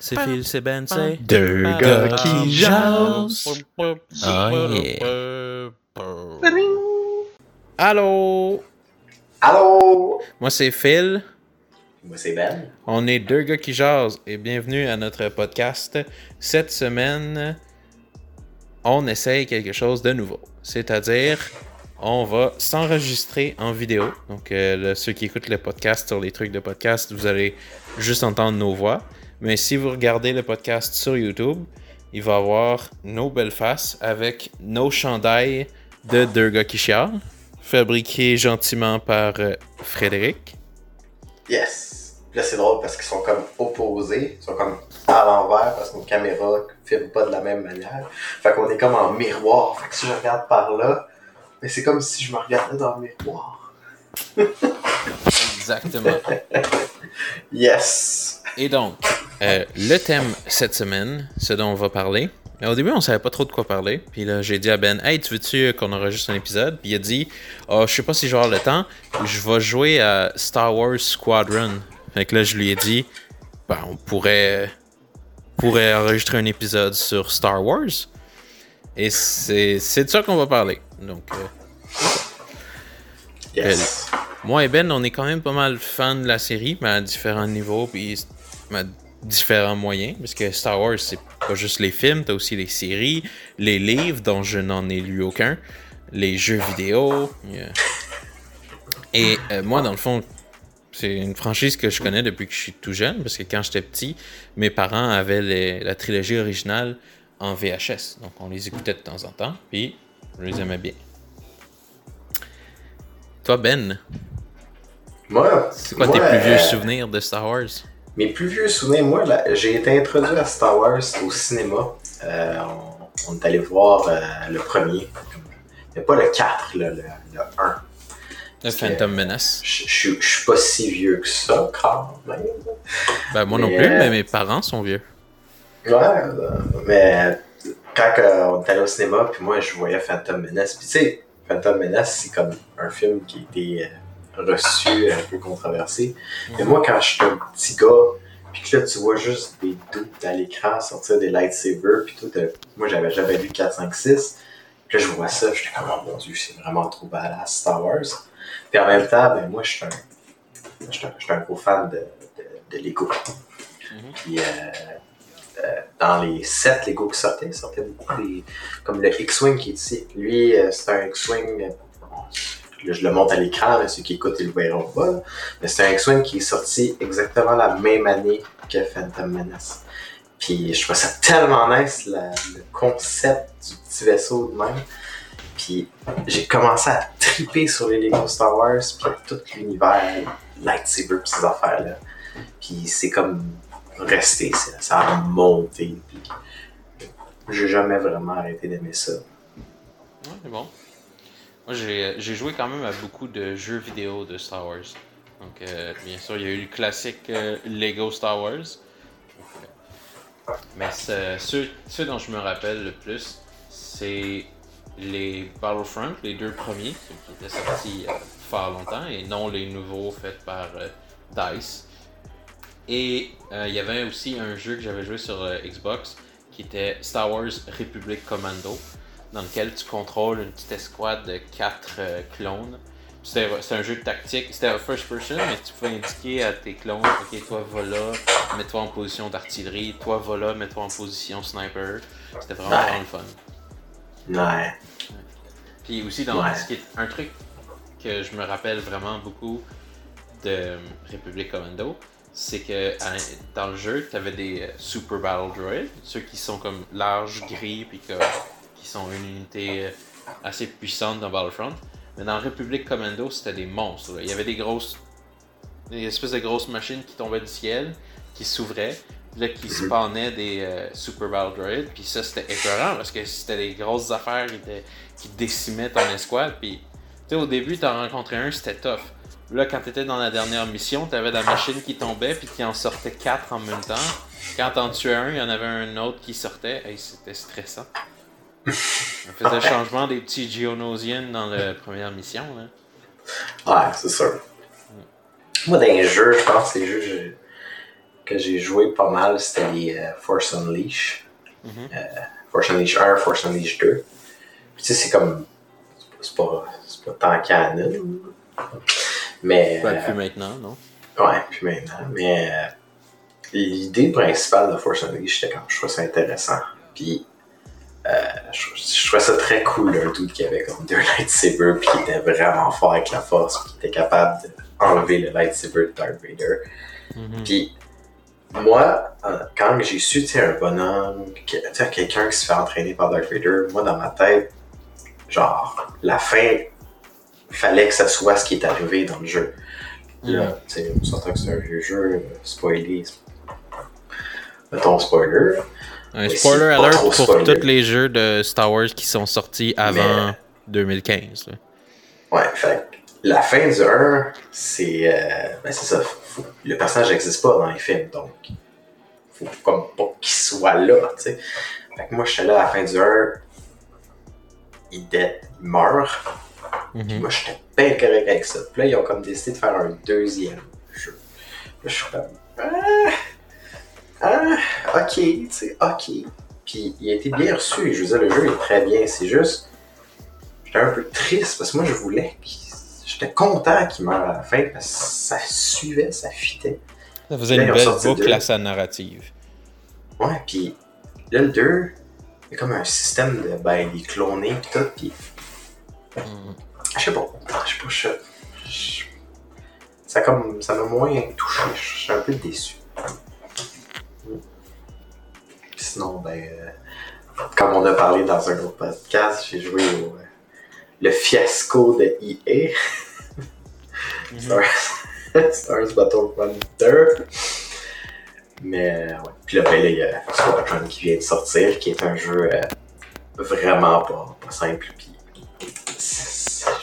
C'est Phil, c'est Ben, c'est Deux gars qui jasent. Oh yeah. Allô? Allô? Moi c'est Phil. Moi c'est Ben. On est deux gars qui jasent et bienvenue à notre podcast. Cette semaine, on essaye quelque chose de nouveau. C'est-à-dire, on va s'enregistrer en vidéo. Donc, euh, le- ceux qui écoutent le podcast sur les trucs de podcast, vous allez juste entendre nos voix. Mais si vous regardez le podcast sur YouTube, il va avoir nos belles faces avec nos chandails de deux gars qui chialent, fabriqués gentiment par euh, Frédéric. Yes. Là c'est drôle parce qu'ils sont comme opposés. Ils sont comme à l'envers parce que nos caméras ne filment pas de la même manière. Fait qu'on est comme en miroir. Fait que si je regarde par là, c'est comme si je me regardais dans le miroir. Exactement. Yes. Et donc, euh, le thème cette semaine, ce dont on va parler. Au début, on savait pas trop de quoi parler. Puis là, j'ai dit à Ben, hey, tu veux-tu qu'on enregistre un épisode? Puis il a dit, oh, je sais pas si je vais avoir le temps. Je vais jouer à Star Wars Squadron. Fait que là, je lui ai dit, ben, on pourrait, pourrait enregistrer un épisode sur Star Wars. Et c'est c'est de ça qu'on va parler. Donc, euh, Moi et Ben, on est quand même pas mal fans de la série, mais à différents niveaux, puis à différents moyens. Parce que Star Wars, c'est pas juste les films, t'as aussi les séries, les livres, dont je n'en ai lu aucun, les jeux vidéo. Et euh, moi, dans le fond, c'est une franchise que je connais depuis que je suis tout jeune, parce que quand j'étais petit, mes parents avaient la trilogie originale en VHS. Donc on les écoutait de temps en temps, puis je les aimais bien. Toi, Ben, Moi, c'est quoi moi, tes plus vieux euh, souvenirs de Star Wars? Mes plus vieux souvenirs, moi, j'ai été introduit à Star Wars au cinéma. Euh, on, on est allé voir euh, le premier. Mais pas le 4, là, le, le 1. Le Phantom Menace. Je suis- pas si vieux que ça, quand même. Ben, moi non plus, mais mes parents sont vieux. Ouais, mais quand on est allé au cinéma, puis moi, je voyais Phantom Menace. Puis tu sais, Phantom Menace, c'est comme un film qui a été euh, reçu, un peu controversé. Mais moi, quand j'étais un petit gars, puis que là, tu vois juste des doutes à l'écran sortir des lightsabers, puis tout, euh, moi, j'avais jamais lu 4, 5, 6. Puis là, je vois ça, j'étais comme, oh mon dieu, c'est vraiment trop badass, Star Wars. Puis en même temps, ben, moi, je suis un, je suis un, je suis un gros fan de, de, de Lego. Mhm. Puis, euh, euh, dans les 7 Lego qui sortaient, il sortait beaucoup des. Comme le X-Wing qui est ici. Lui, euh, c'est un X-Wing. euh, là, je le monte à l'écran, là, ceux qui écoutent, ils le verront pas. Mais c'est un X-Wing qui est sorti exactement la même année que Phantom Menace. Puis je trouvais ça tellement nice, le concept du petit vaisseau de même. Puis j'ai commencé à triper sur les Lego Star Wars, puis tout l'univers, lightsaber, pis ces affaires-là. Puis c'est comme resté, ça, a monté. J'ai jamais vraiment arrêté d'aimer ça. Ouais, c'est bon. Moi, j'ai j'ai joué quand même à beaucoup de jeux vidéo de Star Wars. Donc, euh, bien sûr, il y a eu le classique euh, Lego Star Wars. Euh, mais ceux, dont je me rappelle le plus, c'est les Battlefront, les deux premiers, qui étaient sortis euh, fort longtemps, et non les nouveaux faits par euh, DICE. Et euh, il y avait aussi un jeu que j'avais joué sur euh, Xbox qui était Star Wars Republic Commando, dans lequel tu contrôles une petite escouade de quatre euh, clones. C'était un jeu de tactique, c'était un first person, mais tu pouvais indiquer à tes clones, ok, toi va là, mets-toi en position d'artillerie, toi va là, mets-toi en position sniper. C'était vraiment, Ouais. vraiment le fun. Ouais. Puis aussi, dans Ouais. ce qui est un truc que je me rappelle vraiment beaucoup de Republic Commando, c'est que à- dans le jeu, tu avais des euh, Super Battle Droids, ceux qui sont comme larges, gris, puis qui sont une unité euh, assez puissante dans Battlefront. Mais dans Republic Commando, c'était des monstres. là. Il y avait des grosses. des espèces de grosses machines qui tombaient du ciel, qui s'ouvraient, puis là, qui spawnaient des euh, Super Battle Droids. Puis ça, c'était écœurant parce que c'était des grosses affaires qui, étaient- qui décimaient ton escouade. Puis, tu sais, au début, t'en rencontrais un, c'était tough. Là, quand t'étais dans la dernière mission, t'avais la machine qui tombait, puis qui en sortait quatre en même temps. Quand t'en tuais un, il y en avait un autre qui sortait. Hey, c'était stressant. On faisait le changement des petits Geonosians dans la première mission. Là. Ouais, c'est sûr. Moi, dans les jeux, je pense que les jeux je- que j'ai joué pas mal, c'était les euh, Force Unleash. Mhm. Euh, Force Unleash 1, Force Unleash 2. Puis tu sais, c'est comme. C'est pas, c'est pas tant canon. Mais. Pas euh, plus maintenant, non? Ouais, puis maintenant. Mais euh, l'idée principale de Force Unleashed, c'était quand je trouvais ça intéressant. Puis euh, je, je trouvais ça très cool, un dude qui avait comme deux lightsabers, puis qui était vraiment fort avec la force, puis qui était capable d'enlever le lightsaber de Darth Vader. Mhm. Puis moi, quand j'ai su, tu sais, un bonhomme, tu sais, quelqu'un qui se fait entraîner par Darth Vader, moi, dans ma tête, genre, la fin, fallait que ça soit ce qui est arrivé dans le jeu. Là, tu sais, on s'entend que c'est un vieux jeu, euh, spoilé. Mettons spoiler. Un spoiler alert pour spoiler. tous les jeux de Star Wars qui sont sortis avant 2015. là. Ouais, fait la fin du 1, c'est. euh, ben, c'est ça. faut- le personnage n'existe pas dans les films, donc. Faut comme pas qu'il soit là, tu sais. Fait que moi, j'étais là à la fin du 1, il dead, il meurt. Puis Mhm. moi, j'étais bien correct avec ça. Puis là, ils ont comme décidé de faire un deuxième jeu. Là, je suis comme. Ah, ah, ok, tu sais, ok. Puis il a été bien reçu. Je veux dire, le jeu est très bien. C'est juste. J'étais un peu triste parce que moi, je voulais. J'étais content qu'il meure à la fin parce que ça suivait, ça fitait. Ça faisait Là, une belle boucle à sa narrative. Ouais, puis là, le 2, il y a comme un système de. Ben, il est cloné, pis tout, pis. Mhm. Je sais pas. Je sais pas, je, je- ça comme ça m'a moins touché. Je suis un peu déçu. Sinon, ben, euh, comme on a parlé dans un autre podcast, j'ai joué au euh, le fiasco de EA, Stars, Stars Battlefront 2. Mais ouais. Puis là, ben, là, il y a Squadron qui vient de sortir, qui est un jeu euh, vraiment pas, pas simple. Puis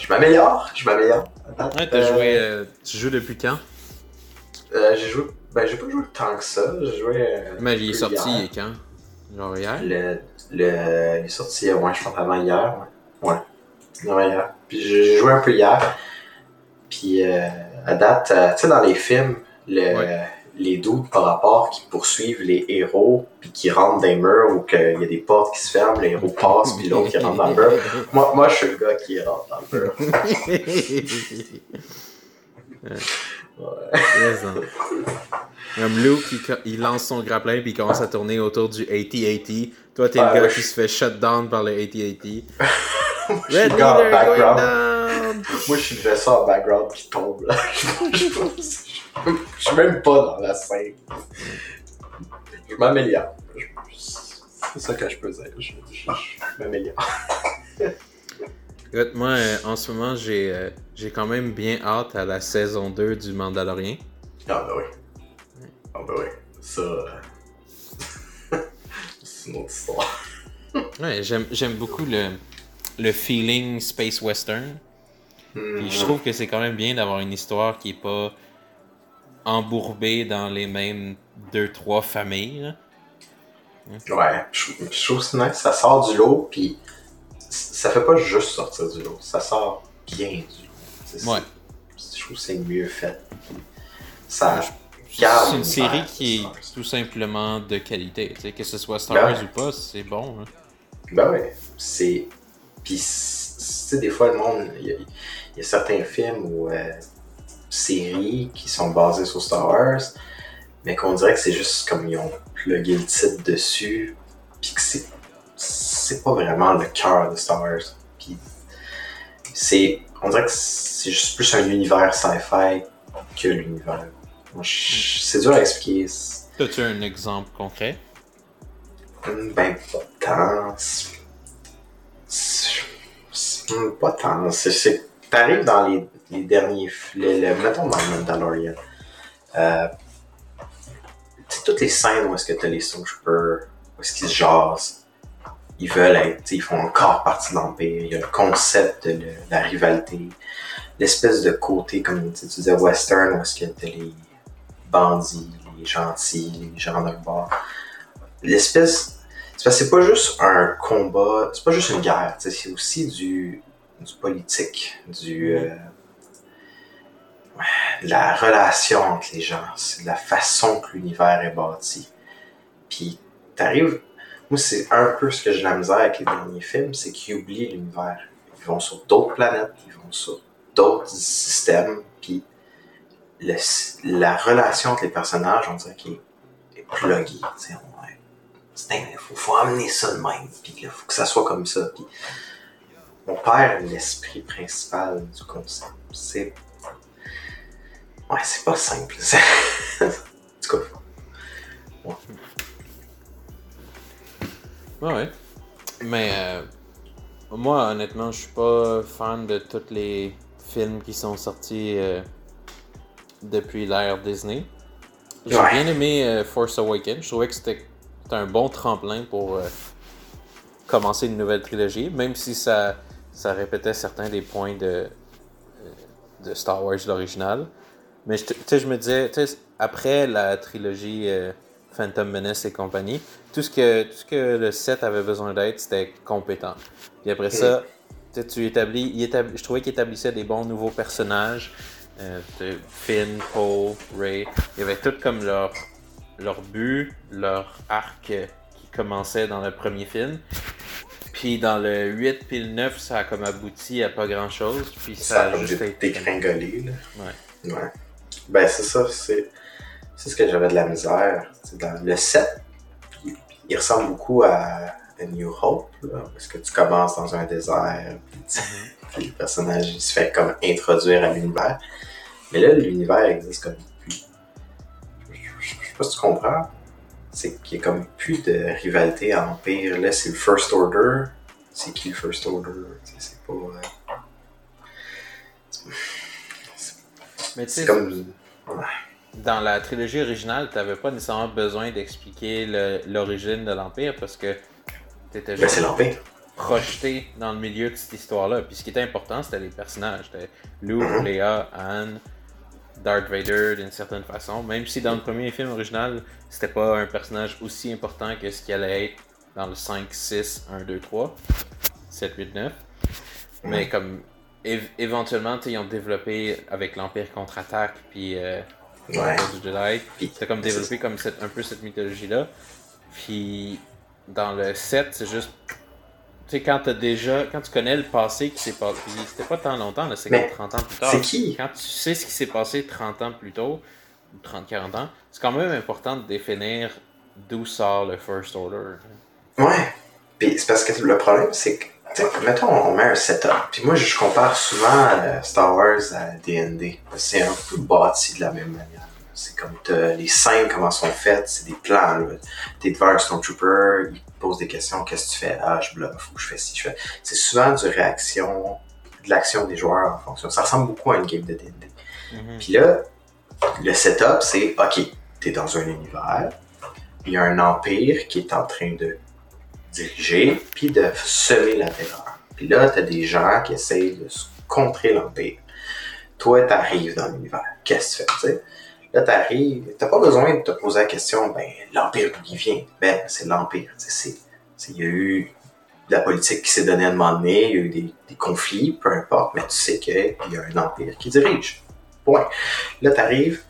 je m'améliore, je m'améliore. Ouais, t'as Euh, joué. euh, tu joues depuis quand? Euh, j'ai joué. Ben, j'ai pas joué tant que ça. J'ai joué. euh, Mais il est sorti hier. quand? Genre hier? Le, le, il est sorti, ouais, je pense avant hier. Ouais. hier. Puis j'ai joué un peu hier. Puis euh, à date, euh, tu sais, dans les films, le, Ouais. Les doutes par rapport qui poursuivent les héros, puis qui rentrent dans les murs ou qu'il y a des portes qui se ferment, le héros passe, puis l'autre qui rentre dans le mur. Moi, moi, je suis le gars qui rentre dans le mur. Hein. Comme Luke, il, il lance son grappin puis il commence à tourner autour du AT-AT. Toi, t'es Ah, le gars qui se fait shut down par le AT-AT. Je suis Red le gars en leader going background. down! Moi, je suis le en background qui tombe là. je suis même pas dans la scène. Je m'améliore. C'est ça que je peux dire. Je, je- je m'améliore. Écoute, moi, euh, en ce moment, j'ai euh, j'ai quand même bien hâte à la saison 2 du Mandalorian. Ah, ben oui. Ah, ben oui. Ça. euh, C'est une autre histoire. Ouais, j'aime j'aime beaucoup le, le feeling space western. Puis je trouve que c'est quand même bien d'avoir une histoire qui est pas embourbée dans les mêmes deux trois familles. là. Ouais, je, je trouve que nice. Ça sort du lot, puis ça fait pas juste sortir du lot. Ça sort bien du lot. Ouais. Je trouve que c'est mieux fait. Ça. C'est une série qui Star Wars. est tout simplement de qualité. Tu sais, que ce soit Star Ben Wars ou pas, c'est bon. hein. Ben ouais, c'est. Puis, sais, des fois, le monde. Il y, a- il y a certains films ou euh, séries qui sont basées sur Star Wars, mais qu'on dirait que c'est juste comme ils ont plugué le titre dessus, puis que c'est. C'est pas vraiment le cœur de Star Wars. Puis, c'est. On dirait que c'est juste plus un univers sci-fi que l'univers. C'est dur à expliquer. T'as-tu un exemple concret? Ben, pas tant. Pas tant. C'est- T'arrives dans les, les derniers. f- Le, le- mettons dans le Mandalorian. Euh, toutes les scènes où est-ce que t'as les Stormtroopers, où est-ce qu'ils se jasent, ils veulent être, ils font encore partie de l'Empire. Il y a le concept de la rivalité, l'espèce de côté, comme tu disais, western, où est-ce que t'as les bandits, les gentils, les gens d'un bord l'espèce. C'est pas juste un combat, c'est pas juste une guerre, c'est aussi du, du politique, du. euh, la relation entre les gens, c'est la façon que l'univers est bâti. Puis t'arrives, moi c'est un peu ce que j'ai la misère avec les derniers films, c'est qu'ils oublient l'univers. Ils vont sur d'autres planètes, ils vont sur d'autres systèmes, puis la relation entre les personnages, on dirait qu'il est, est pluguée. Il faut, faut, amener ça de même, puis il faut que ça soit comme ça. Puis on perd l'esprit principal du concept. C'est. Ouais, c'est pas simple. en tout cas. Ouais. ouais. Mais euh, moi, honnêtement, je suis pas fan de tous les films qui sont sortis euh, depuis l'ère Disney. J'ai bien aimé euh, Force Awakens. Je trouvais que c'était un bon tremplin pour commencer une nouvelle trilogie, même si ça ça répétait certains des points de, de Star Wars l'original. Mais je, je me disais, après la trilogie euh, Phantom Menace et compagnie, tout ce que, tout ce que le set avait besoin d'être, c'était compétent. Et après ça, tu établis, je trouvais qu'il établissait des bons nouveaux personnages. Euh, Finn, Poe, Ray. Il y avait tout comme leur, leur but, leur arc qui commençait dans le premier film. Puis dans le 8 puis le 9, ça a comme abouti à pas grand chose. Puis ça, a juste été dégringolé. Là. Ouais. ouais. Ben c'est ça, c'est, c'est ce que j'avais de la misère. dans le 7, il, ressemble beaucoup à A New Hope, là, parce que tu commences dans un désert, puis, mm-hmm. le personnage il se fait comme introduire à l'univers. Mais là, l'univers existe comme sais pas si tu comprends c'est qu'il n'y a comme plus de rivalité à Empire. Là, c'est le First Order. C'est qui le First Order? C'est pas. Euh, Mais tu sais, comme... dans la trilogie originale, tu n'avais pas nécessairement besoin d'expliquer l'origine de l'Empire parce que tu étais ben, juste projeté dans le milieu de cette histoire-là. Puis ce qui était important, c'était les personnages. C'était Luke, mm-hmm. Leia, Anne, Darth Vader d'une certaine façon, même si dans le premier film original, c'était pas un personnage aussi important que ce qu'il allait être dans le 5, 6, 1, 2, 3, 7, 8, 9. Mais comme éventuellement, ils ont développé avec l'Empire contre-attaque, puis euh, ouais. du Jedi, c'était comme développé comme cette, un peu cette mythologie-là. Puis dans le 7, c'est juste tu sais, quand déjà, quand tu connais le passé qui s'est passé, c'était pas tant longtemps, c'est 30 ans plus tard. C'est qui? Quand tu sais ce qui s'est passé 30 ans plus tôt, ou 30-40 ans, c'est quand même important de définir d'où sort le First Order. Ouais. Puis c'est parce que le problème, c'est que, mettons, on met un setup. Puis moi, je compare souvent Star Wars à D&D. C'est un peu bâti de la même manière. C'est comme les scènes, comment sont faites, c'est des plans. T'es devant un Stormtrooper, il pose des questions, qu'est-ce que tu fais? Ah, je bloque, faut que je fais ci, je fais. C'est souvent du réaction, de l'action des joueurs en fonction. Ça ressemble beaucoup à une game de D&D. Mm-hmm. Puis là, le setup, c'est, ok, t'es dans un univers, il y a un empire qui est en train de diriger, puis de semer la terreur. Puis là, t'as des gens qui essayent de contrer l'empire. Toi, t'arrives dans l'univers. Qu'est-ce que tu fais? Là, t'arrives, t'as pas besoin de te poser la question, ben, l'Empire vient? Ben, c'est l'Empire. Il y a eu de la politique qui s'est donnée à un moment donné, il y a eu des, conflits, peu importe, mais tu sais qu'il y a un Empire qui dirige. Point. Là, t'arrives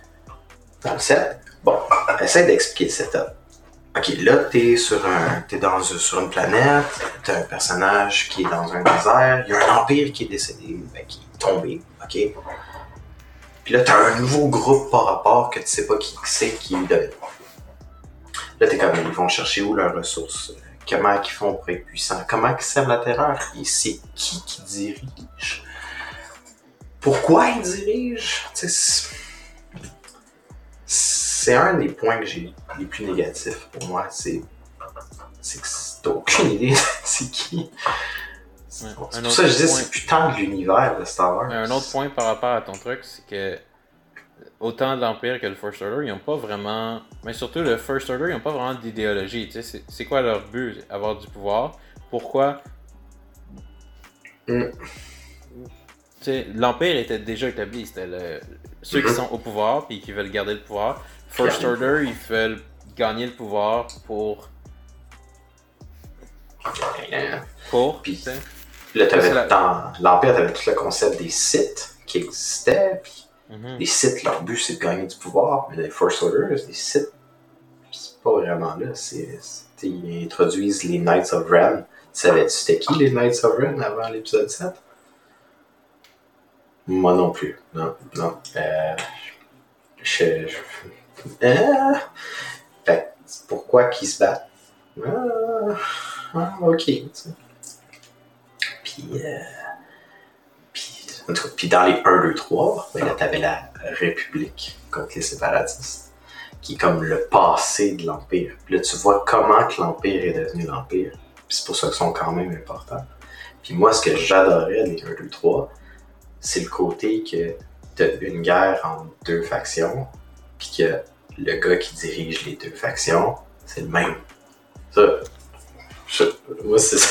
dans le set. Bon, essaie d'expliquer le setup. Ok, là, t'es sur un, t'es dans, sur une planète, t'as un personnage qui est dans un désert, il y a un empire qui est décédé, ben, qui est tombé, ok? Puis là, t'as un nouveau groupe par rapport que tu sais pas qui c'est qui est de. Là, t'es comme, ils vont chercher où leurs ressources? Comment ils font pour être puissants? Comment ils sèment la terreur? Et c'est qui qui dirige? Pourquoi ils dirigent? C'est un des points que j'ai les plus négatifs pour moi. C'est que t'as aucune idée c'est qui. C'est pour ça que je dis c'est putain de l'univers de Star Wars. Un autre point par rapport à ton truc, c'est que autant l'Empire que le First Order, ils n'ont pas vraiment. Mais surtout le First Order, ils n'ont pas vraiment d'idéologie. C'est quoi leur but Avoir du pouvoir? Pourquoi? Mm. L'Empire était déjà établi. C'était ceux qui mm-hmm. sont au pouvoir puis qui veulent garder le pouvoir. First Order, ils veulent gagner le pouvoir pour. Pour. Là, t'avais dans l'Empire, t'avais tout le concept des sites qui existaient, puis Mhm. Les Sith, leur but, c'est de gagner du pouvoir, mais les First Order, les Sith, c'est pas vraiment là. C'est, c'est- ils introduisent les Knights of Ren. Tu savais-tu c'était qui les Knights of Ren avant l'épisode 7? Moi non plus. Non, non. Euh, je, je- euh, fait pourquoi qu'ils se battent? Ah, ah, ok. Puis, euh, puis dans les 1, 2, 3, ben là, t'avais la République contre les séparatistes, qui est comme le passé de l'Empire. Puis là, tu vois comment que l'Empire est devenu l'Empire. Puis c'est pour ça qu'ils sont quand même importants. Puis moi, ce que j'adorais des 1, 2, 3, c'est le côté que t'as une guerre entre deux factions, puis que le gars qui dirige les deux factions, c'est le même. Ça, je- moi, c'est ça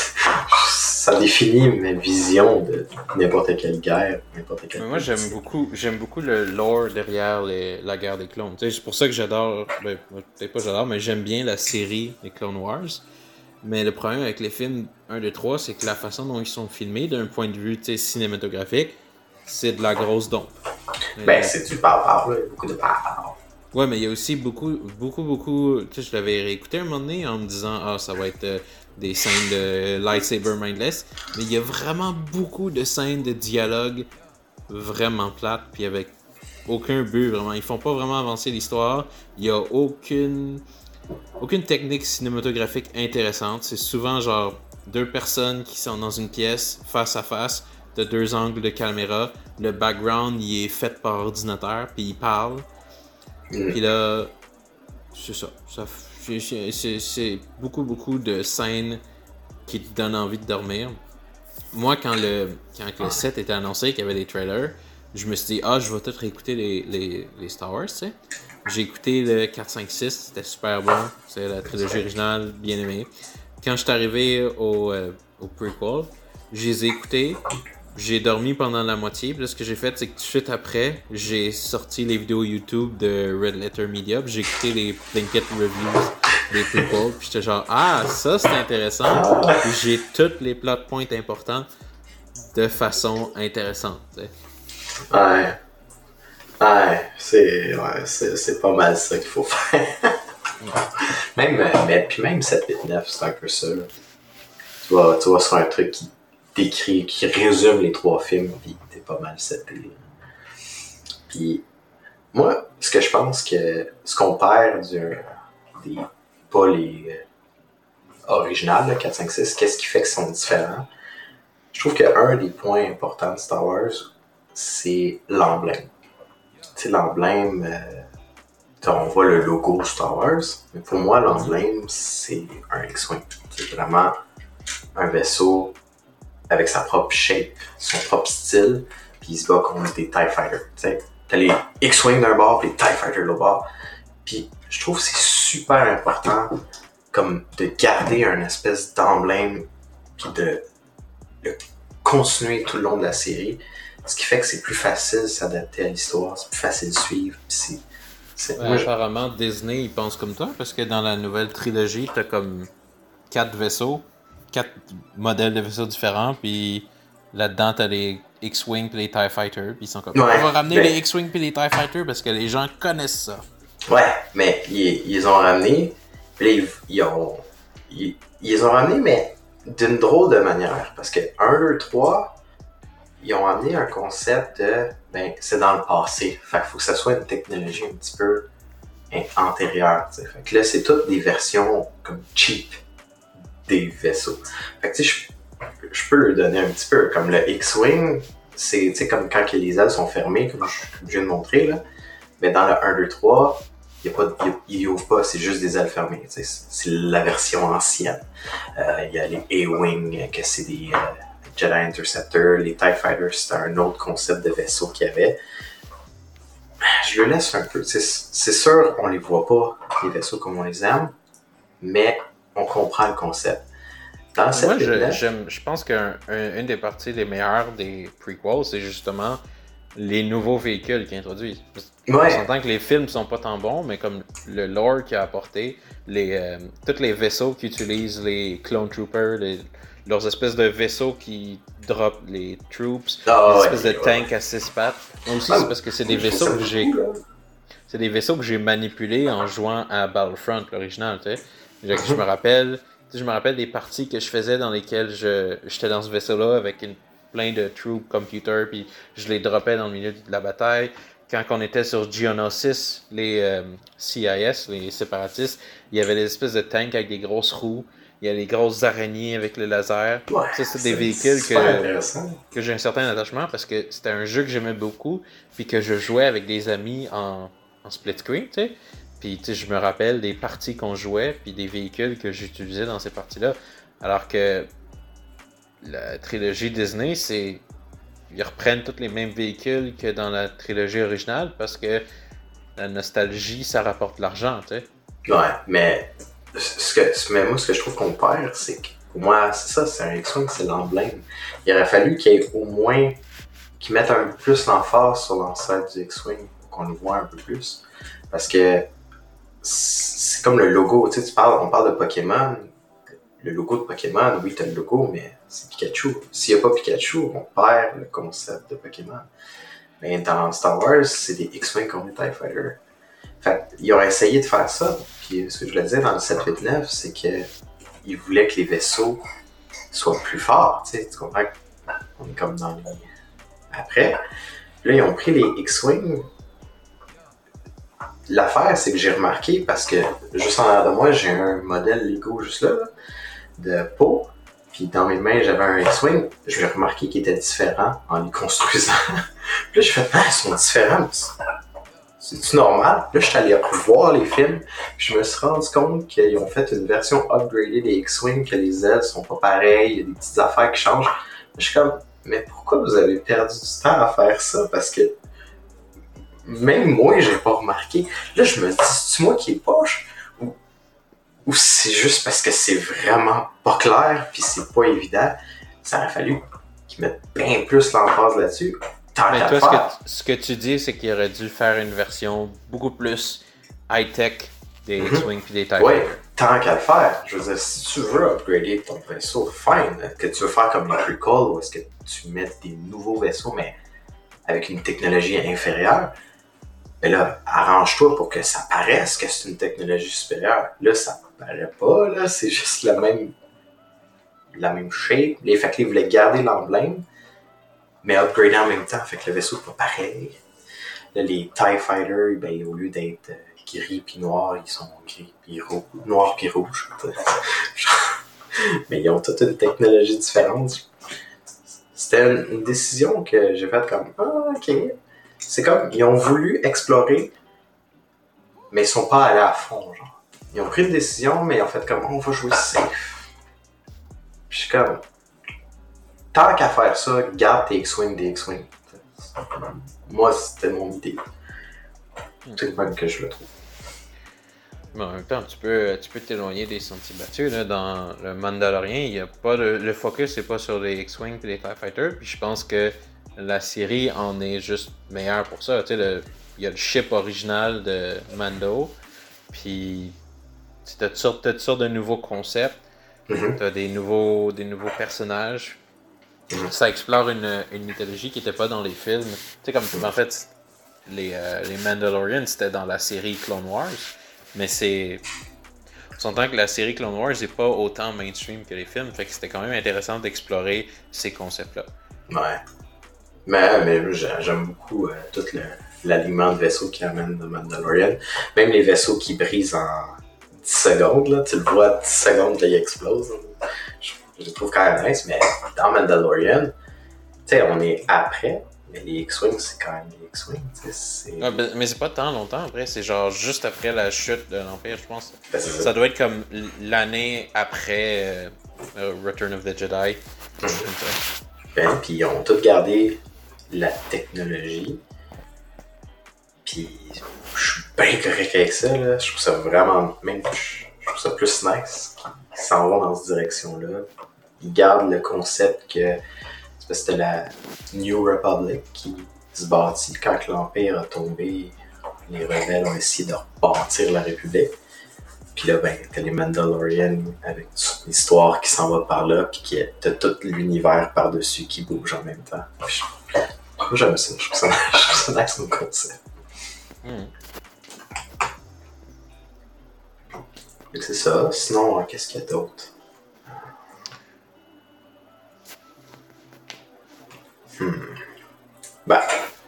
définit ma vision de n'importe quelle guerre, n'importe quelle Mais moi, j'aime beaucoup, j'aime beaucoup le lore derrière les- la guerre des clones. C'est pour ça que j'adore, ben, peut-être pas j'adore, mais j'aime bien la série des Clone Wars. Mais le problème avec les films 1, 2, 3, c'est que la façon dont ils sont filmés, d'un point de vue cinématographique, c'est de la grosse dompe. Ben, Euh, c'est du par là, beaucoup de par Ouais, mais il y a aussi beaucoup, beaucoup, beaucoup. Tu sais, je l'avais réécouté un moment donné en me disant, ah, ça va être euh, des scènes de lightsaber mindless. Mais il y a vraiment beaucoup de scènes de dialogue vraiment plates, puis avec aucun but vraiment. Ils font pas vraiment avancer l'histoire. Il y a aucune, aucune technique cinématographique intéressante. C'est souvent genre deux personnes qui sont dans une pièce face à face, de deux angles de caméra. Le background, il est fait par ordinateur, puis ils parlent. Mm. Puis là, c'est ça. ça c'est- beaucoup, beaucoup de scènes qui te donnent envie de dormir. Moi, quand le, quand le set était annoncé, qu'il y avait des trailers, je me suis dit, ah, je vais tout réécouter les, les, les Star Wars, tu sais. J'ai écouté le 4, 5, 6, c'était super bon. C'est la trilogie originale, bien aimé. Quand je suis arrivé au, euh, au prequel, je les ai écoutés. J'ai dormi pendant la moitié. Puis ce que j'ai fait, c'est que tout de suite après, j'ai sorti les vidéos YouTube de Red Letter Media. J'ai écouté les Blanket Reviews des prequels. Puis j'étais genre, ah, ça c'est intéressant. J'ai tous les plot points importants de façon intéressante. tu sais. Ouais. Ouais, c'est ouais, c'est pas mal ça qu'il faut faire. même, euh, mais, puis même 7-8-9, c'est un peu ça. Tu vas, tu sur un truc qui décrit, qui résume les trois films, puis t'es pas mal seté. Puis moi, ce que je pense que ce qu'on perd du, des, pas les euh, originales, là, 4, 5, 6, qu'est-ce qui fait qu'ils sont différents? Je trouve qu'un des points importants de Star Wars, c'est l'emblème. Tu l'emblème, euh, on voit le logo Star Wars, mais pour moi, l'emblème, c'est un X-Wing. C'est vraiment un vaisseau avec sa propre shape, son propre style, puis il se bat contre des TIE Fighters. T'as les X-Wing d'un bord, puis les TIE Fighters de l'autre bord. Puis je trouve que c'est super important comme de garder un espèce d'emblème, puis de le continuer tout le long de la série. Ce qui fait que c'est plus facile de s'adapter à l'histoire, c'est plus facile de suivre. c'est, c'est- Ouais, moi, je- apparemment, Disney, il pense comme toi, parce que dans la nouvelle trilogie, t'as comme quatre vaisseaux, quatre modèles de vaisseaux différents, puis là-dedans, t'as les X-Wing puis les TIE Fighters, puis ils sont comme, Ouais, on va ramener mais- les X-Wing puis les TIE Fighters parce que les gens connaissent ça. Ouais, mais ils, ils les ont ramenés, puis ils, ils ont, ils, ils ont ramenés, mais d'une drôle de manière. Parce que 1, 2, 3, ils ont amené un concept de, ben, c'est dans le passé. Fait qu'il faut que ça soit une technologie un petit peu hein, antérieure. Fait que là, c'est toutes des versions comme cheap des vaisseaux. Fait que tu sais, je, je peux leur donner un petit peu. Comme le X-Wing, c'est tu sais, comme quand les ailes sont fermées, comme je viens de montrer, là. Mais dans le 1, 2, 3, il y a pas, de- il, il ouvre pas, c'est juste des ailes fermées. C'est la version ancienne. Euh, Il y a les A-Wing, que c'est des euh, Jedi Interceptors. Les TIE Fighters, c'était un autre concept de vaisseau qu'il y avait. Je le laisse un peu. C'est sûr, on les voit pas, les vaisseaux comme on les aime, mais on comprend le concept. Dans cette Moi, je, je pense qu'une des parties les meilleures des prequels, c'est justement les nouveaux véhicules qu'ils introduisent. On Ouais. s'entend que les films sont pas tant bons, mais comme le lore qu'il a apporté, les, euh, tous les vaisseaux qui utilisent les clone troopers, les- leurs espèces de vaisseaux qui drop les troops, Ah, les ouais, espèces de ouais. tanks à six pattes. Moi aussi, Ah, c'est parce que c'est des vaisseaux que j'ai c'est des vaisseaux que j'ai manipulés en jouant à Battlefront, l'original, tu sais. Je, je me rappelle, je me rappelle des parties que je faisais dans lesquelles je, j'étais dans ce vaisseau-là avec une, plein de troop computers, puis je les droppais dans le milieu de la bataille. Quand on était sur Geonosis, les euh, CIS, les séparatistes, il y avait des espèces de tanks avec des grosses roues, il y a les grosses araignées avec le laser. Ouais, Ça, c'est des véhicules que j'ai un certain attachement parce que c'était un jeu que j'aimais beaucoup, puis que je jouais avec des amis en, en split screen, tu sais. Puis, tu sais, je me rappelle des parties qu'on jouait, puis des véhicules que j'utilisais dans ces parties-là. Alors que la trilogie Disney, c'est. Ils reprennent tous les mêmes véhicules que dans la trilogie originale parce que la nostalgie, ça rapporte l'argent, tu sais. Ouais, mais, ce que, mais moi, ce que je trouve qu'on perd, c'est que pour moi, c'est ça, c'est un X-Wing, c'est l'emblème. Il aurait fallu qu'il y ait au moins, qu'ils mettent un peu plus l'emphase sur l'ancêtre du X-Wing qu'on le voit un peu plus. Parce que c'est comme le logo, tu sais, tu parles, on parle de Pokémon. Le logo de Pokémon, oui, t'as le logo, mais c'est Pikachu. S'il n'y a pas Pikachu, on perd le concept de Pokémon. Mais dans Star Wars, c'est des X-Wing contre des TIE Fighter. Fait il aurait essayé de faire ça. Puis ce que je le disais dans le 789, c'est que il voulait que les vaisseaux soient plus forts. Tu tu comprends? On est comme dans les. Après, là, ils ont pris les X-Wing. L'affaire, c'est que j'ai remarqué, parce que juste en arrière de moi, j'ai un modèle Lego juste là, là, de peau. Puis dans mes mains, j'avais un X-Wing. Je l'ai remarqué qu'il était différent en les construisant. Puis là, je fais, ah, ils sont différents. C'est-tu normal? Là, je suis allé revoir les films, puis je me suis rendu compte qu'ils ont fait une version upgradée des X-Wing, que les ailes sont pas pareilles, il y a des petites affaires qui changent. Je suis comme, mais pourquoi vous avez perdu du temps à faire ça? Parce que même moi, j'ai pas remarqué. Là, je me dis, c'est moi qui est poche? Ou, ou c'est juste parce que c'est vraiment pas clair, puis c'est pas évident? Ça aurait fallu qu'ils mettent bien plus l'emphase là-dessus. Tant Mais toi, ce que, ce que tu dis, c'est qu'il aurait dû faire une version beaucoup plus high-tech des Mhm. X-Wing puis des Ouais, Fighter. tant qu'à le faire. Je veux dire, si tu veux upgrader ton vaisseau, fine. Que tu veux faire comme les Recall, où est-ce que tu mets des nouveaux vaisseaux, mais avec une technologie inférieure, mais là, arrange-toi pour que ça paraisse que c'est une technologie supérieure. Là, ça paraît pas, là, c'est juste la même, la même shape. Les fait voulaient garder l'emblème, mais upgrader en même temps, fait que le vaisseau n'est pas pareil. Là, les TIE Fighters, ben, au lieu d'être euh, gris puis noirs, ils sont gris puis rouge, noirs puis rouge. Mais ils ont toute une technologie différente. C'était une, une décision que j'ai faite comme Ah, ok. C'est comme ils ont voulu explorer, mais ils sont pas allés à fond. Genre. Ils ont pris une décision, mais ils ont fait comme on va jouer safe. Puis je suis comme tant qu'à faire ça, garde tes X-Wing des X-Wing. Moi, c'était mon idée. C'est le même que je le trouve. Mais en même temps, tu peux tu peux t'éloigner des sentiers battus. Là. Dans le Mandalorian, il y a pas de- le focus n'est pas sur les X-Wing et les TIE Fighters. Puis je pense que la série en est juste meilleure pour ça. Tu sais, il y a le ship original de Mando. Puis tu as toutes sortes, de nouveaux concepts. Mhm. T'as des nouveaux, des nouveaux personnages. Mhm. Ça explore une, une mythologie qui n'était pas dans les films. Tu sais, comme en fait, les, euh, les Mandalorians, c'était dans la série Clone Wars. Mais c'est. On s'entend que la série Clone Wars n'est pas autant mainstream que les films. Fait que c'était quand même intéressant d'explorer ces concepts-là. Ouais. Mais, mais j'a- j'aime beaucoup euh, tout le- l'alignement de vaisseaux qui amène de Mandalorian. Même les vaisseaux qui brisent en 10 secondes, là, tu le vois 10 secondes qu'ils explosent. là. Je, je les trouve quand même nice, mais dans Mandalorian, tu sais, on est après, mais les X-Wing, c'est quand même les X-Wing. ben, mais c'est pas tant longtemps après, c'est genre juste après la chute de l'Empire, je pense. Ben, ça. Ça doit être comme l'année après euh, euh, Return of the Jedi. ça. Ben, puis ils ont tout gardé la technologie. Puis je suis bien correct avec ça. Là. Je trouve ça vraiment. Même je trouve ça plus nice qu'ils s'en vont dans cette direction-là. Ils gardent le concept que c'était la New Republic qui se bâtit quand l'Empire a tombé les rebelles ont essayé de rebâtir la République. Puis là, ben, t'as les Mandalorians avec toute l'histoire qui s'en va par là, puis qui t'as tout l'univers par-dessus qui bouge en même temps. J'aime ça, je trouve ça, je trouve ça nice comme concept. Que c'est ça. Sinon, euh, qu'est-ce qu'il y a d'autre? Hmm. Ben,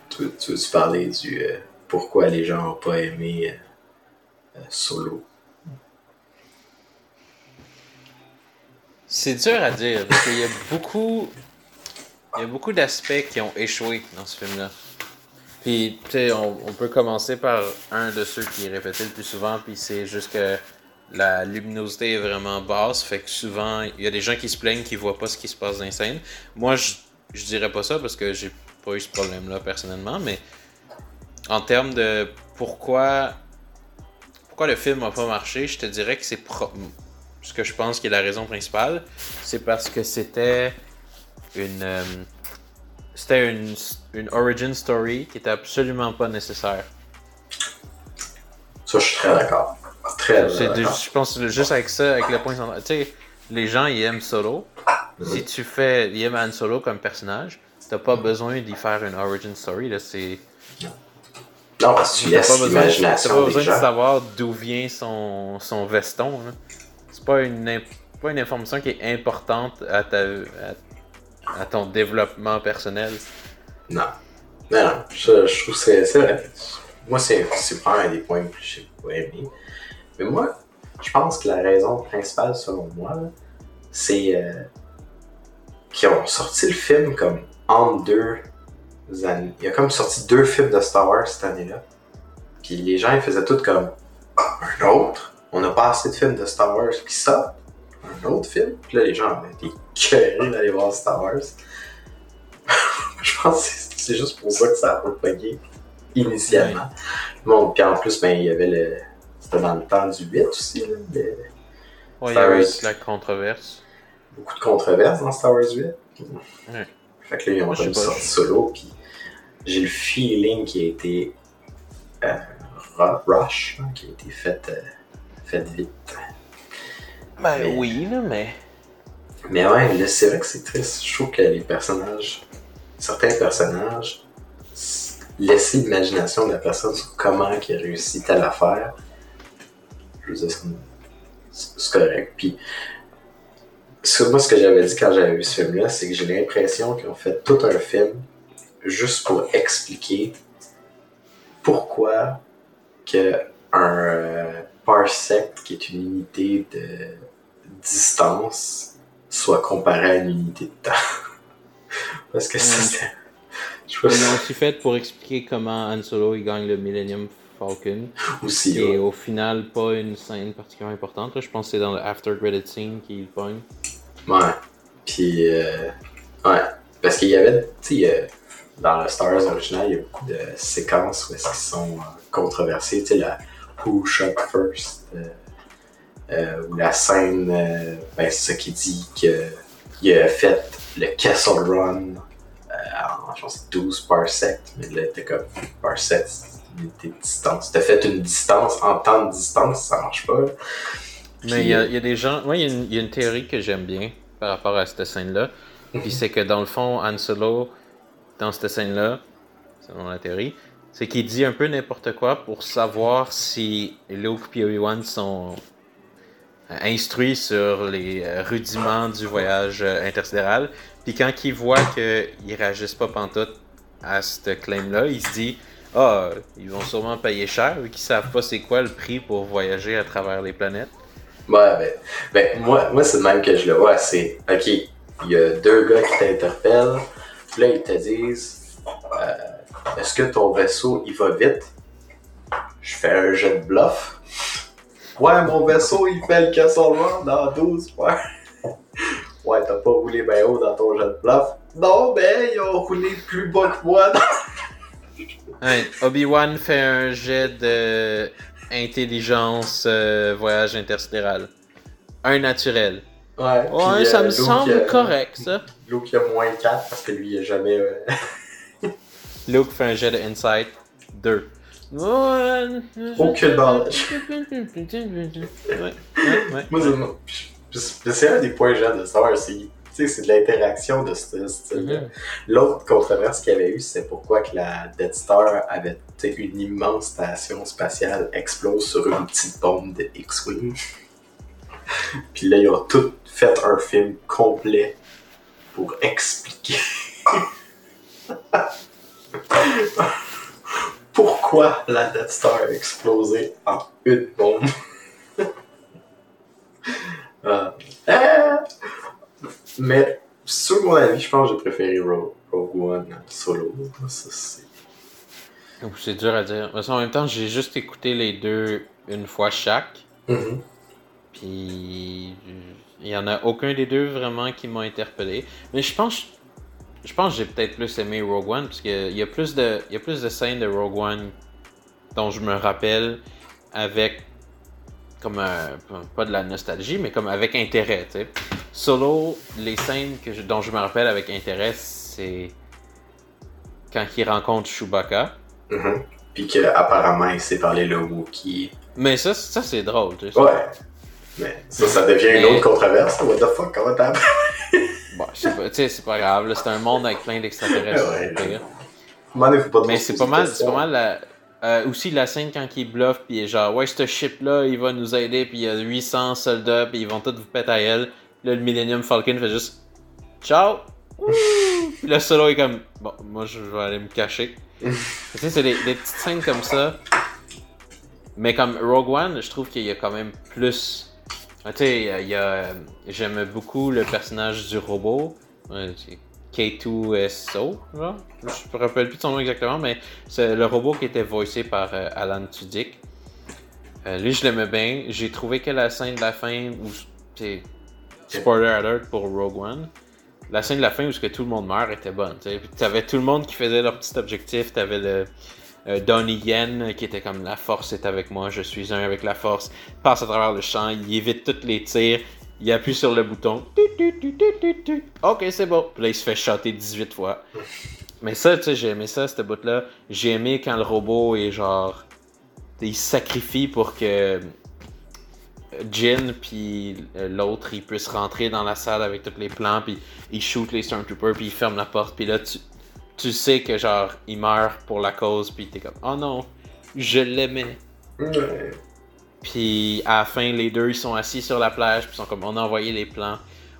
tu tu veux-tu parler du euh, pourquoi les gens n'ont pas aimé euh, Solo? C'est dur à dire, parce qu'il y a beaucoup. Il y a beaucoup d'aspects qui ont échoué dans ce film-là. Puis, tu sais, on, peut commencer par un de ceux qui est répété le plus souvent, puis c'est juste que la luminosité est vraiment basse, fait que souvent, il y a des gens qui se plaignent qui voient pas ce qui se passe dans les scènes. Moi, je, je dirais pas ça parce que j'ai pas eu ce problème-là personnellement, mais en termes de pourquoi, pourquoi le film a pas marché, je te dirais que c'est ce que je pense qui est la raison principale, c'est parce que c'était une euh, c'était une, une origin story qui était absolument pas nécessaire. Ça, je suis très d'accord. Très d'accord. je pense juste avec ça, avec le point central. Tu sais, les gens ils aiment Solo. Si tu fais, ils aiment Han Solo comme personnage, t'as pas besoin d'y faire une origin story. Là, c'est Non, parce que tu T'as laisses pas besoin, t'as l'imagination pas des besoin de savoir d'où vient son, son veston. Pas une, pas une information qui est importante à, ta, à, ton développement personnel. Non. Non, non. Je, trouve que c'est vrai. Moi, c'est pas un des points que j'ai pas aimé. Mais moi, je pense que la raison principale, selon moi, c'est euh, qu'ils ont sorti le film comme en deux années. Il y a comme sorti deux films de Star Wars cette année-là. Puis les gens, ils faisaient tout comme un autre. On n'a pas assez de films de Star Wars qui sortent. Un autre film. Puis là, les gens avaient été cœurés d'aller voir Star Wars. je pense que c'est- juste pour ça que ça a pas pogné initialement. Bon, puis en plus, ben, il y avait le. C'était dans le temps du 8 aussi, là. Ouais, il y Star a Wars. aussi la controverse. beaucoup de controverses dans Star Wars 8. Ouais. Fait que là, ils ont pas. sorti solo, puis j'ai le feeling qui a été euh, ru- rush, hein, qui a été fait, euh, fait vite. Ben Mais- oui, là, mais. Mais ouais, c'est vrai que c'est triste. Je trouve que les personnages, certains personnages, laisser l'imagination de la personne sur comment il a réussi telle affaire, je veux dire, c'est c'est correct. Puis, ce- moi, ce que j'avais dit quand j'avais vu ce film-là, c'est que j'ai l'impression qu'ils ont fait tout un film juste pour expliquer pourquoi que un parsec, qui est une unité de distance, soit comparé à une unité de temps. Parce que ça, c'était. Je trouve Ils aussi fait pour expliquer comment Han Solo il gagne le Millennium Falcon. aussi. Et ouais. au final, pas une scène particulièrement importante. là. Je pense que c'est dans le After Credit Scene qu'il pogne. Ouais. Puis, euh, ouais. Parce qu'il y avait, tu sais, euh, dans le Star Wars original, il y a beaucoup de séquences où est-ce qu'ils sont euh, controversées. Tu sais, la Who Shot First, euh, euh, ou la scène, euh, ben, c'est ça qui dit qu'il a fait le Castle Run en, je pense, 12 parsecs. Mais là, t'es comme parsec, c'est une unité de distance. T'as fait une distance en temps de distance, ça marche pas. Mais il y, a- il y a des gens. Moi, il y, a une- il y a une théorie que j'aime bien par rapport à cette scène-là. Puis c'est que dans le fond, Han Solo, dans cette scène-là, selon la théorie, c'est qu'il dit un peu n'importe quoi pour savoir si Luke et Obi-Wan sont euh, instruits sur les euh, rudiments du voyage euh, intersidéral. Puis quand il voit qu'ils réagissent pas pantoute à ce claim-là, il se dit Ah, ils vont sûrement payer cher vu qu'ils savent pas c'est quoi le prix pour voyager à travers les planètes. Ouais, ben, ben moi, moi c'est le même que je le vois. C'est, ok, il y a deux gars qui t'interpellent, puis là, ils te disent, est-ce que ton vaisseau, il va vite? Je fais un jet de bluff. Ouais, mon vaisseau, il fait le Castle Run dans 12, ouais. Ouais, t'as pas roulé bien haut dans ton jet de bluff. Non, ben, ils ont roulé plus bas que moi. Ouais, Obi-Wan fait un jet de intelligence euh, voyage intersidéral. Un naturel. Ouais, Ouais, ça euh, me Luke, semble euh, correct, ça. Luke, il a moins 4 parce que lui, il a jamais. Luke fait un jet de insight 2. Ouais. Aucune knowledge. Ouais. Moi, c'est- un des points j'aime de Star Wars, c'est tu sais, c'est de l'interaction de ce style-là. Mhm. L'autre controverse qu'il y avait eu, c'est pourquoi que la Death Star avait une immense station spatiale explose sur une petite bombe de X-Wing. Puis là, ils ont tout fait un film complet pour expliquer pourquoi la Death Star a explosé en une bombe? Euh, euh, mais sur mon avis, je pense que j'ai préféré Rogue, Rogue One solo. Ça, c'est- dur à dire. Mais en même temps, j'ai juste écouté les deux une fois chaque. Mhm. Puis il y en a aucun des deux vraiment qui m'a interpellé. Mais je pense je pense que j'ai peut-être plus aimé Rogue One parce qu'il y a plus de il y a plus de scènes de Rogue One dont je me rappelle avec comme euh, pas de la nostalgie mais comme avec intérêt, tu sais. Solo, les scènes que je- dont je me rappelle avec intérêt, c'est quand il rencontre Chewbacca. Mhm. Puis qu'apparemment, il sait parler le Wookiee. Mais ça, ça c'est drôle, tu sais. Ouais. Mais ça, ça devient une autre controverse. What the fuck, comment t'as Bon, c'est pas, tu sais, c'est pas grave, c'est un monde avec plein d'extraterrestres. Ouais, Mais c'est pas mal, c'est pas mal la, euh, aussi la scène quand il bluffe, puis il est genre, ouais, ce ship-là, il va nous aider, puis il y a 800 soldats, puis ils vont tous vous péter à elle. Là, le Millennium Falcon fait juste, ciao! Puis le solo est comme, bon, moi je vais aller me cacher. tu sais, c'est des, des petites scènes comme ça. Mais comme Rogue One, je trouve qu'il y a quand même plus. Ah, Tu sais, il y a- j'aime beaucoup le personnage du robot. euh, c'est K2SO, genre. Je me rappelle plus de son nom exactement, mais c'est le robot qui était voicé par euh, Alan Tudyk. Euh, lui, je l'aimais bien. J'ai trouvé que la scène de la fin, où c'est spoiler alert pour Rogue One, la scène de la fin où que tout le monde meurt était bonne. tu t'avais tout le monde qui faisait leur petit objectif. T'avais le euh, Donnie Yen qui était comme la force est avec moi, je suis un avec la force. Passe à travers le champ, il évite tous les tirs. Il appuie sur le bouton. Ok, c'est bon. Puis là, il se fait shotter 18 fois. Mais ça, tu sais, j'ai aimé ça, cette bout-là. J'ai aimé quand le robot est genre. Il sacrifie pour que Jin puis euh, l'autre ils puissent rentrer dans la salle avec tous les plans puis il shoot les Stormtroopers puis il ferme la porte puis là tu, tu sais que genre il meurt pour la cause puis t'es comme oh non je l'aimais. Ouais. puis à la fin les deux ils sont assis sur la plage puis ils sont comme on a envoyé les plans.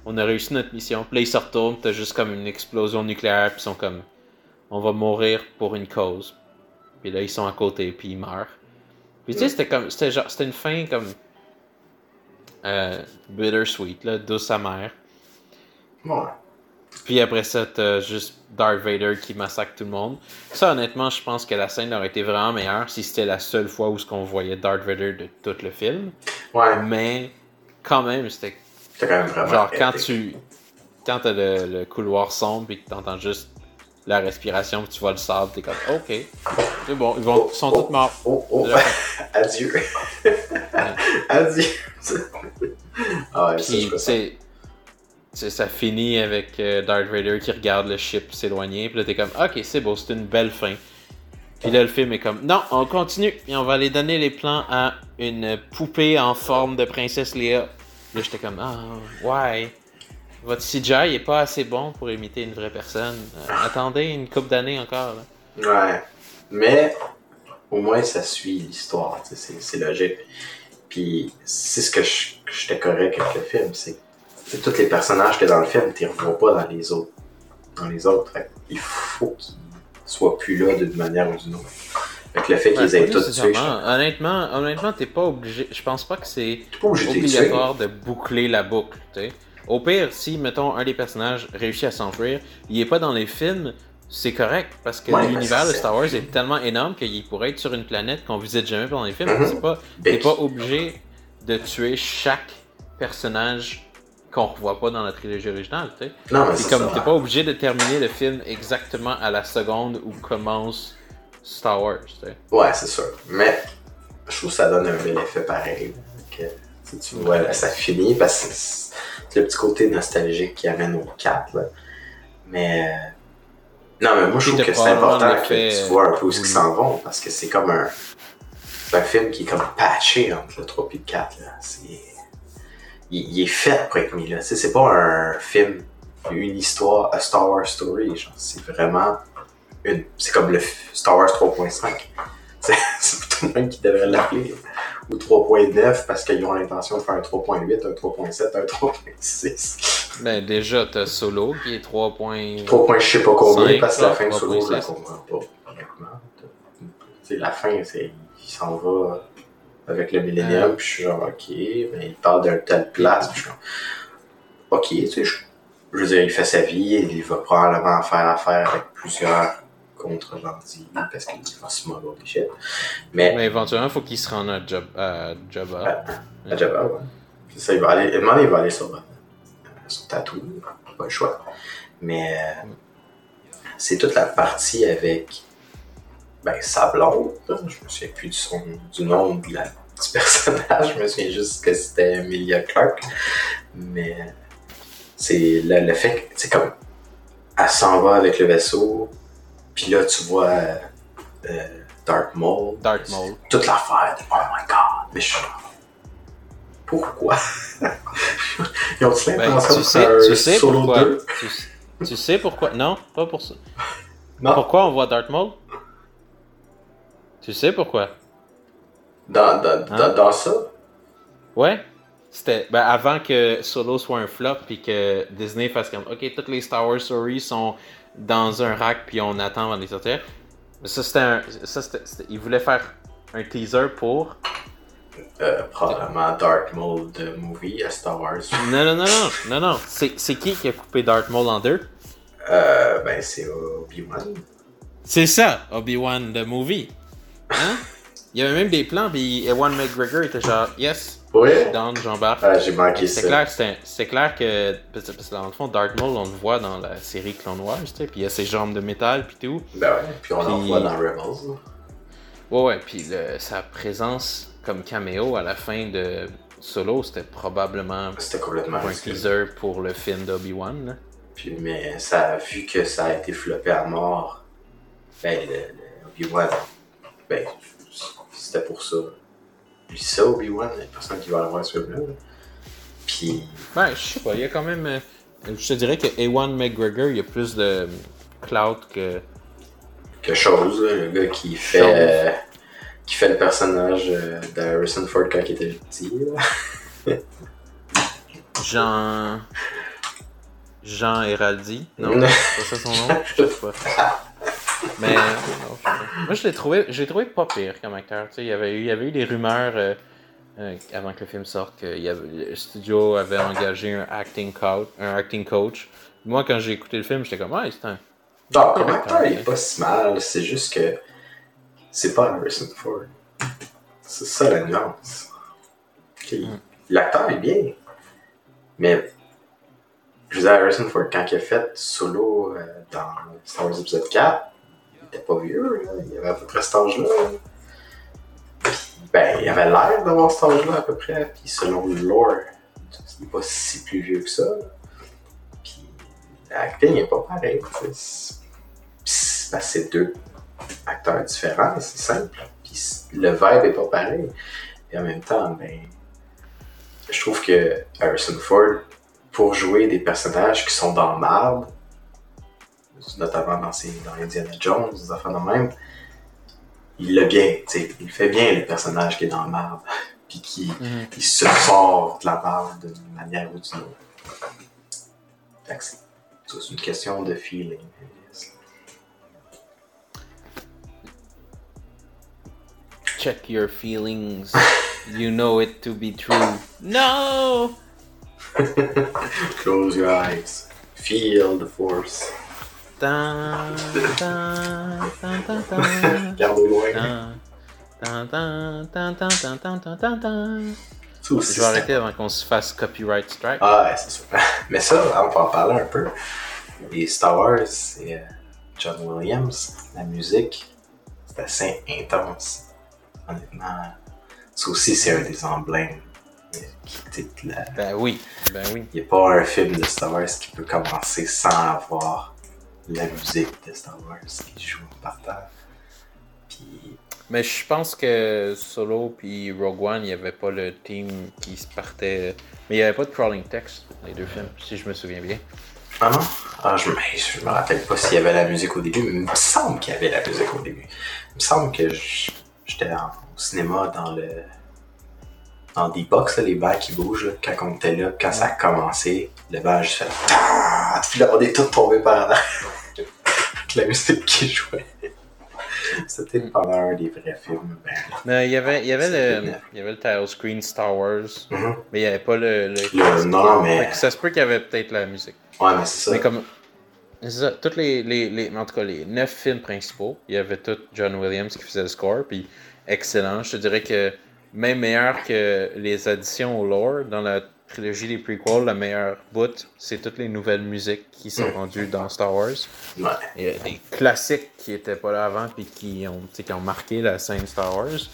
On a réussi notre mission. Puis là ils se retournent t'as juste comme une explosion nucléaire puis ils sont comme on va mourir pour une cause. Puis là ils sont à côté puis ils meurent. Puis tu sais c'était comme c'était genre c'était une fin comme euh, bittersweet là douce amère. Ouais. Puis après ça, t'as juste Darth Vader qui massacre tout le monde. Ça, honnêtement, je pense que la scène aurait été vraiment meilleure si c'était la seule fois où ce qu'on voyait Darth Vader de tout le film. Ouais. Mais quand même, c'était quand même vraiment. genre quand épique. tu quand t'as le, le couloir sombre et que t'entends juste la respiration puis tu vois le sable, t'es comme ok, c'est bon, ils vont, sont tous morts. Oh, oh. La Adieu. Adieu. ah ouais, Puis, ça. Ça finit avec euh, Darth Vader qui regarde le ship s'éloigner. Puis là, t'es comme, ok, c'est beau, c'est une belle fin. Puis là, le film est comme, non, on continue. Puis on va aller donner les plans à une poupée en forme de princesse Léa. Là, j'étais comme, ah, ouais. Votre CGI est pas assez bon pour imiter une vraie personne. Euh, attendez une couple d'années encore. là. Ouais. Mais au moins ça suit l'histoire, c'est logique. Puis c'est ce que j'étais correct avec le film, c'est c'est tous les personnages que dans le film, tu les revois pas dans les autres. Dans les autres. Fait il faut qu'ils soient plus là d'une manière ou d'une autre. Fait que le fait qu'ils aient tous tué, honnêtement, honnêtement, t'es pas obligé. Je pense pas que c'est obligatoire de boucler la boucle. Au pire, si, mettons, un des personnages réussit à s'enfuir, il est pas dans les films, c'est correct, parce que Ouais, l'univers de Star Wars est tellement énorme qu'il pourrait être sur une planète qu'on visite jamais pendant les films. Mhm. C'est pas, t'es pas obligé de tuer chaque personnage qu'on revoit pas dans la trilogie originale. tu sais. Non, mais C'est comme t'es pas obligé de terminer le film exactement à la seconde où commence Star Wars. tu sais. Ouais, c'est sûr. Mais je trouve que ça donne un bel effet pareil. Que, tu sais, tu vois, là, ça finit parce que c'est le petit côté nostalgique qui amène au 4. Là. Mais Non, mais moi, je trouve que c'est important que tu vois un peu où ils s'en vont, parce que c'est comme un. C'est un film qui est comme patché entre le 3 et le 4. Là. C'est... Il, il est fait pour être mis là. C'est pas un film, une histoire, a Star Wars story. Genre, c'est vraiment une. C'est comme le Star Wars 3.5. C'est, c'est plutôt le même qui devrait l'appeler. Ou 3.9 parce qu'ils ont l'intention de faire un 3.8, un 3.7, un 3.6. Ben, déjà, t'as Solo qui est 3 points. 3 points, je sais pas combien, parce que la fin de solo, je la comprends pas, sais, la fin, c'est, il s'en va avec le Millennium, puis je suis genre, ok, mais il part d'un tel place, puis je suis genre, ok, tu sais, je, je veux dire, il fait sa vie, il va probablement faire affaire avec plusieurs contre gentils, parce qu'il va se moquer des shit. Mais, Mais éventuellement, faut qu'il se rende à, Job, à Jabba. à Jabba, ouais. C'est ça, il va aller, donné, il va aller sur, euh, sur Tatooine, pas le choix. Mais euh, c'est toute la partie avec ben, sa blonde, là. je me souviens plus du, son, du nom de la, du personnage, je me souviens juste que c'était Emilia Clarke. Mais c'est le, le fait que, sais, comme, elle s'en va avec le vaisseau, puis là, tu vois euh, Darth Maul. Darth Maul. Toute l'affaire de, oh my god, mais je suis Pourquoi? Ils ont-ils Ben, tu sais, tu sais solo pourquoi. 2 Tu, tu sais pourquoi. Non, pas pour ça. Non, Pourquoi on voit Darth Maul? Tu sais pourquoi? Dans, dans, dans, Hein? dans ça, Ouais. C'était ben, avant que Solo soit un flop puis que Disney fasse comme OK, toutes les Star Wars stories sont dans un rack puis on attend avant de les sortir. Mais ça c'était un ça c'était c'était- ils voulaient faire un teaser pour euh, probablement Dark Maul de movie à Star Wars. Non non non non non non, c'est c'est qui qui a coupé Darth Maul en deux? Euh, ben, c'est Obi-Wan. C'est ça, Obi-Wan the movie. Hein? Il y avait même des plans puis Ewan McGregor était genre yes, Ouais. down j'embarque. Ah, j'ai manqué ça. C'est clair, c'était- c'est clair que. Parce que dans le fond, Darth Maul, on le voit dans la série Clone Wars, tu sais, puis il y a ses jambes de métal, puis tout. Ben ouais, puis on en voit dans Rebels. Ouais, ouais, puis le- sa présence comme caméo à la fin de Solo, c'était probablement C'était complètement un teaser pour le film d'Obi-Wan. Puis, mais ça, vu que ça a été floppé à mort, ben, Obi-Wan, ben, c'était pour ça. Puis ça, Obi-Wan, il y a personne qui va le voir ce film-là. là. Puis, Ben, je sais pas, il y a quand même. euh, je te dirais que Ewan McGregor, il y a plus de clout que. quelque chose, le gars qui fait, euh, qui fait le personnage euh, d'Harrison Ford quand il était petit. là. Jean. Jean Héraldi, non? Non? C'est pas ça son nom? Je sais pas. Mais non, moi je l'ai trouvé, je l'ai trouvé pas pire comme acteur. Tu sais, il y avait eu, il y avait eu des rumeurs euh, euh, avant que le film sorte que il y avait, le studio avait engagé un acting coach, un acting coach. Moi quand j'ai écouté le film, j'étais comme ouais c'est un. Non, comme acteur, il est pas si mal, c'est juste que c'est pas Harrison Ford. C'est ça la nuance. Mm. L'acteur est bien, mais je veux dire, Harrison Ford, quand il a fait solo euh, dans Star Wars épisode 4, il était pas vieux, là. il avait à peu près cet âge-là. Ben, il avait l'air d'avoir cet âge-là à peu près, puis selon le lore, il est pas si plus vieux que ça. Puis l'acting est pas pareil. Puis c'est deux acteurs différents, c'est simple. Puis le vibe est pas pareil. Et en même temps, ben, je trouve que Harrison Ford, pour jouer des personnages qui sont dans le marbre, notamment dans, ses, dans Indiana Jones, des affaires de même, il l'a bien, tu sais, il fait bien le personnage qui est dans le marbre, puis qui il se sort de la marbre d'une manière ou d'une autre. C'est une question de feeling. Check your feelings. You know it to be true. No! Close your eyes. Feel the force. Je arrêter avant qu'on se fasse copyright strike. Ah, ouais, c'est sûr. Mais ça, on peut en parler un peu. Les Star Wars, c'est euh, John Williams. La musique, c'est assez intense. Honnêtement, ça aussi, c'est un des emblèmes la... Ben oui, ben oui. Il n'y a pas un film de Star Wars qui peut commencer sans avoir la musique de Star Wars qui joue par terre. Puis. Mais je pense que Solo puis Rogue One, il n'y avait pas le team qui se partait. Mais il n'y avait pas de crawling text, les deux films, si je me souviens bien. Ah non? Ah, je, je me rappelle pas s'il y avait la musique au début, mais il me semble qu'il y avait la musique au début. Il me semble que je- j'étais au cinéma dans le. dans des box, là, les bacs qui bougent, là, quand on était là, quand ça a commencé, le bac a juste fait. Ah! Puis là, on est tous tombés par en arrière. La musique qui jouait. C'était pendant un des vrais films. Ben, Mais il y avait, il y avait, le, il y avait le title screen Star Wars, Mhm. mais il n'y avait pas le. le, Le- non, mais- Ça se peut qu'il y avait peut-être la musique. Ouais, mais c'est ça. Mais comme. C'est ça, tous les, les, les. En tout cas, les neuf films principaux, il y avait tout John Williams qui faisait le score, puis excellent. Je te dirais que même meilleur que les additions au lore dans la trilogie des prequels, la meilleure bout, c'est toutes les nouvelles musiques qui sont rendues dans Star Wars. Ouais. Il y a des classiques qui étaient pas là avant, puis qui ont, qui ont marqué la scène Star Wars.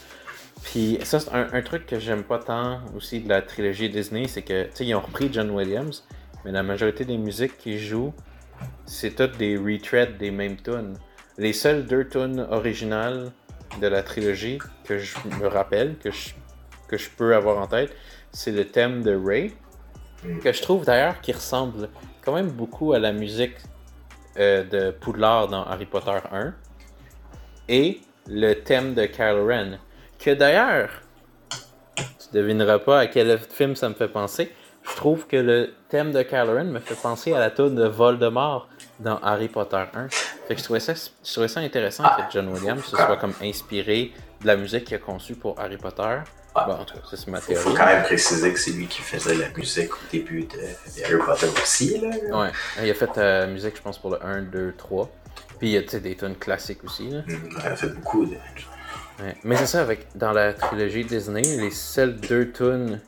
Puis ça, c'est un, un truc que j'aime pas tant aussi de la trilogie Disney, c'est que, tu sais, ils ont repris John Williams, mais la majorité des musiques qu'ils jouent, c'est toutes des retreads des mêmes tunes. Les seules deux tunes originales de la trilogie que je me rappelle, que je, que je peux avoir en tête, c'est le thème de Ray, Mm. que je trouve d'ailleurs qui ressemble quand même beaucoup à la musique euh, de Poudlard dans Harry Potter 1, et le thème de Kylo Ren, que d'ailleurs, tu devineras pas à quel film ça me fait penser, je trouve que le thème de Kylo Ren me fait penser à la tune de Voldemort dans Harry Potter 1. Fait que je trouvais ça, je trouvais ça intéressant que John Williams se soit comme inspiré de la musique qu'il a conçue pour Harry Potter. Ah. Bon, en tout cas, ça c'est ma Faut, théorie. faut quand même préciser que c'est lui qui faisait la musique au début de, de Harry Potter aussi, là. Ouais, il a fait la musique, je pense, pour le 1, 2, 3. Puis il y a des tunes classiques aussi. Là. Mm, Elle a fait beaucoup de. Ouais. Mais c'est ça, avec dans la trilogie Disney, les seules deux tunes.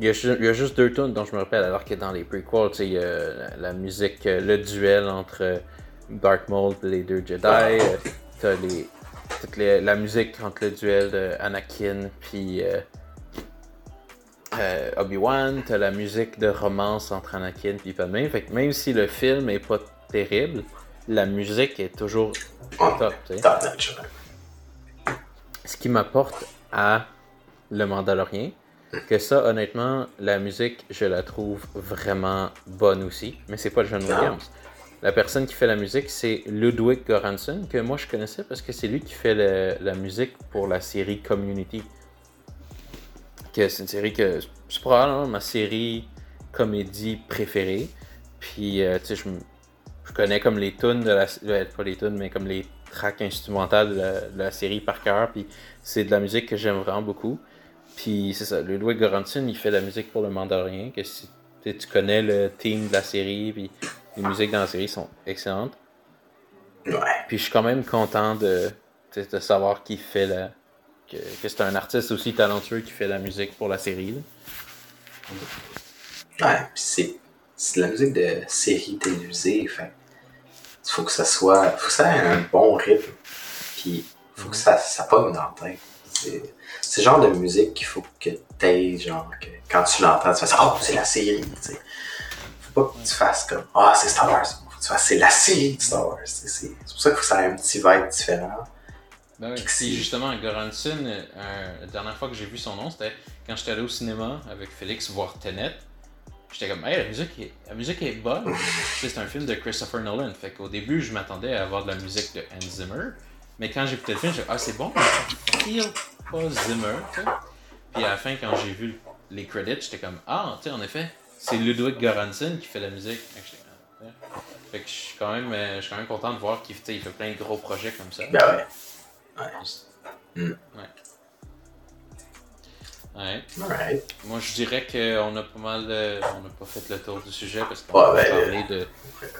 Il y, a, ju- il y a juste deux tunes dont je me rappelle, alors que dans les prequels, il y a la, la musique, euh, le duel entre euh, Dark Maul et les deux Jedi. euh, T'as les, toute les- la musique entre le duel de Anakin puis euh, euh, Obi-Wan. T'as la musique de romance entre Anakin puis Padmé. Fait que même si le film est pas terrible, la musique est toujours top. Ce qui m'apporte à Le Mandalorien, que ça, honnêtement, la musique, je la trouve vraiment bonne aussi, mais c'est pas John Ah. Williams. La personne qui fait la musique, c'est Ludwig Göransson, que moi je connaissais parce que c'est lui qui fait la musique pour la série Community. C'est une série que c'est probablement ma série comédie préférée. Puis, euh, tu sais, je, je connais comme les tunes de la euh, pas les tunes, mais comme les tracks instrumentales de la, série par cœur. Puis, c'est de la musique que j'aime vraiment beaucoup. Puis, c'est ça, Ludwig Göransson, il fait la musique pour le Mandalorien, que si tu connais le theme de la série, puis les musiques dans la série sont excellentes. Ouais. Puis je suis quand même content de, de savoir qu'il fait la. que, que c'est un artiste aussi talentueux qui fait la musique pour la série. là. Ouais, pis c'est, c'est de la musique de série télévisée, fait faut que ça soit, faut que ça ait un bon rythme, puis faut que ça, ça pogne dans la tête. C'est, c'est le genre de musique qu'il faut que t'aies, genre, que quand tu l'entends, tu fais ça, oh, c'est la série, tu sais. Pas que tu fasses comme, ah, c'est Star Wars. Faut que tu fasses, c'est la série de Star Wars. C'est, c'est, c'est pour ça qu'il faut que ça ait un petit vibe différent. Ben oui, puis justement, Goranson, euh, la dernière fois que j'ai vu son nom, c'était quand j'étais allé au cinéma avec Félix voir Tenet. J'étais comme, hey, la musique est, la musique est bonne. C'est un film de Christopher Nolan. Fait qu'au début, je m'attendais à avoir de la musique de Hans Zimmer. Mais quand j'ai écouté le film, j'ai dit, ah, c'est bon, mais ça pas Zimmer. tu sais. Puis à la fin, quand j'ai vu les credits, j'étais comme, ah, tu sais, en effet, c'est Ludwig Göransson qui fait la musique. Fait que, je suis quand même, euh, je suis quand même content de voir qu'il fait plein de gros projets comme ça. Ben ouais. Mm. Ouais. Ouais. Alright. Moi, je dirais qu'on a pas mal. on n'a pas fait le tour du sujet parce qu'on Ouais, ben, parler de.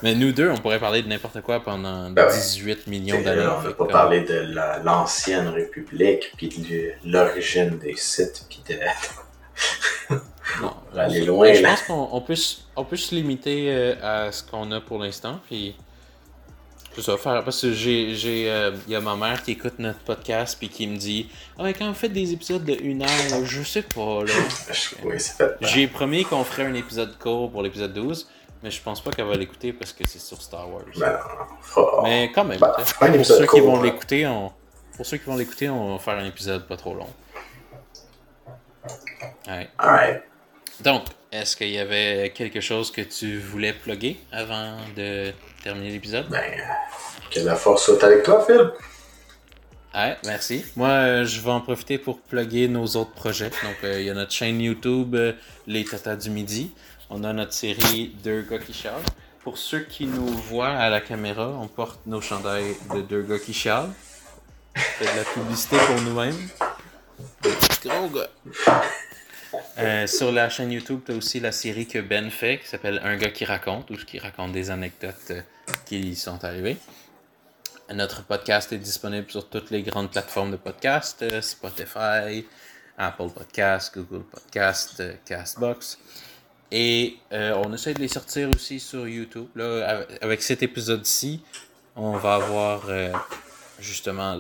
Mais nous deux, on pourrait parler de n'importe quoi pendant Ben ouais. 18 millions d'années. on n'a pas comme- parlé de la- l'ancienne République, puis de l'origine des sites, puis de... Non, aller je- loin, Je là. pense qu'on on peut, se- on peut se limiter euh, à ce qu'on a pour l'instant. Puis. C'est ça, faire. Parce que j'ai. euh, Il y a ma mère qui écoute notre podcast puis qui me dit Ah, mais quand vous faites des épisodes de une heure, je sais pas, là. Oui. J'ai promis qu'on ferait un épisode court pour l'épisode 12. Mais je pense pas qu'elle va l'écouter parce que c'est sur Star Wars. Ben, Mais quand même, Ben, pour ceux qui vont l'écouter, on... pour ceux qui vont l'écouter, on va faire un épisode pas trop long. Donc, est-ce qu'il y avait quelque chose que tu voulais plugger avant de terminer l'épisode? Ben, que la force soit avec toi, Phil. Ouais, merci. Moi, euh, je vais en profiter pour plugger nos autres projets. Donc, euh, il y a notre chaîne YouTube, euh, Les Tatas du Midi. On a notre série Deux gars qui chialent. Pour ceux qui nous voient à la caméra, on porte nos chandails de Deux gars qui chialent. Fait de la publicité pour nous-mêmes. Gros gars. Euh, sur la chaîne YouTube, tu as aussi la série que Ben fait qui s'appelle Un gars qui raconte, ou qui raconte des anecdotes euh, qui lui sont arrivées. Notre podcast est disponible sur toutes les grandes plateformes de podcast, euh, Spotify, Apple Podcast, Google Podcast, Castbox. Et on essaie de les sortir aussi sur YouTube. Avec- cet épisode-ci, on va avoir justement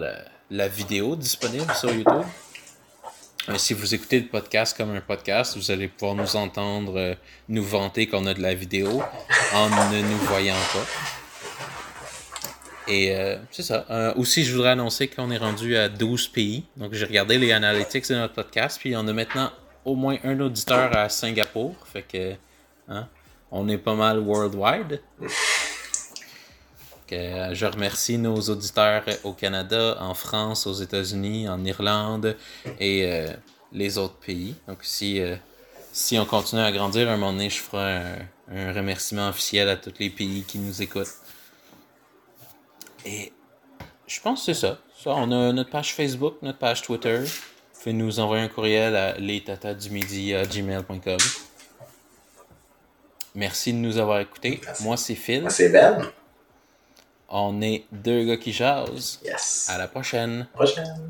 la vidéo disponible sur YouTube. Euh, si vous écoutez le podcast comme un podcast, vous allez pouvoir nous entendre euh, nous vanter qu'on a de la vidéo en ne nous voyant pas. Et euh, c'est ça. Aussi, je voudrais annoncer qu'on est rendu à 12 pays. Donc, j'ai regardé les analytics de notre podcast, puis on a maintenant au moins un auditeur à Singapour. Fait que, hein, on est pas mal worldwide. Que, euh, je remercie nos auditeurs au Canada, en France, aux États-Unis, en Irlande et euh, les autres pays. Donc, si, euh, si on continue à grandir, un moment donné, je ferai un, un remerciement officiel à tous les pays qui nous écoutent. Et je pense que c'est ça. ça. On a notre page Facebook, notre page Twitter. Vous pouvez nous envoyer un courriel à gmail.com Merci de nous avoir écoutés. Merci. Moi, c'est Phil. Moi, c'est Ben. On est deux gars qui jasent. Yes. À la prochaine. Prochaine.